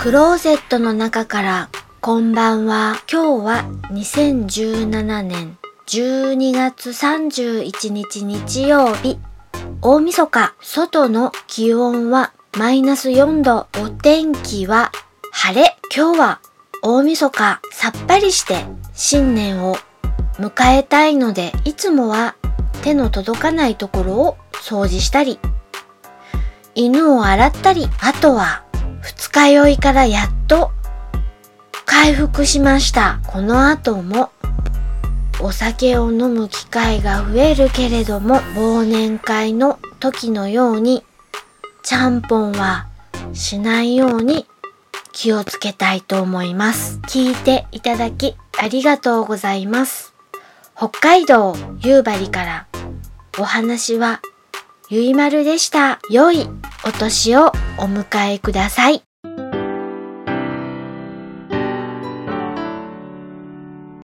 クローゼットの中からこんばんは。今日は2017年12月31日日曜日。大晦日、外の気温はマイナス4度。お天気は晴れ。今日は大晦日、さっぱりして新年を迎えたいので、いつもは手の届かないところを掃除したり、犬を洗ったり、あとは二日酔いからやっと回復しました。この後もお酒を飲む機会が増えるけれども、忘年会の時のように、ちゃんぽんはしないように気をつけたいと思います。聞いていただきありがとうございます。北海道夕張からお話はゆいまるでした。良いお年をお迎えください。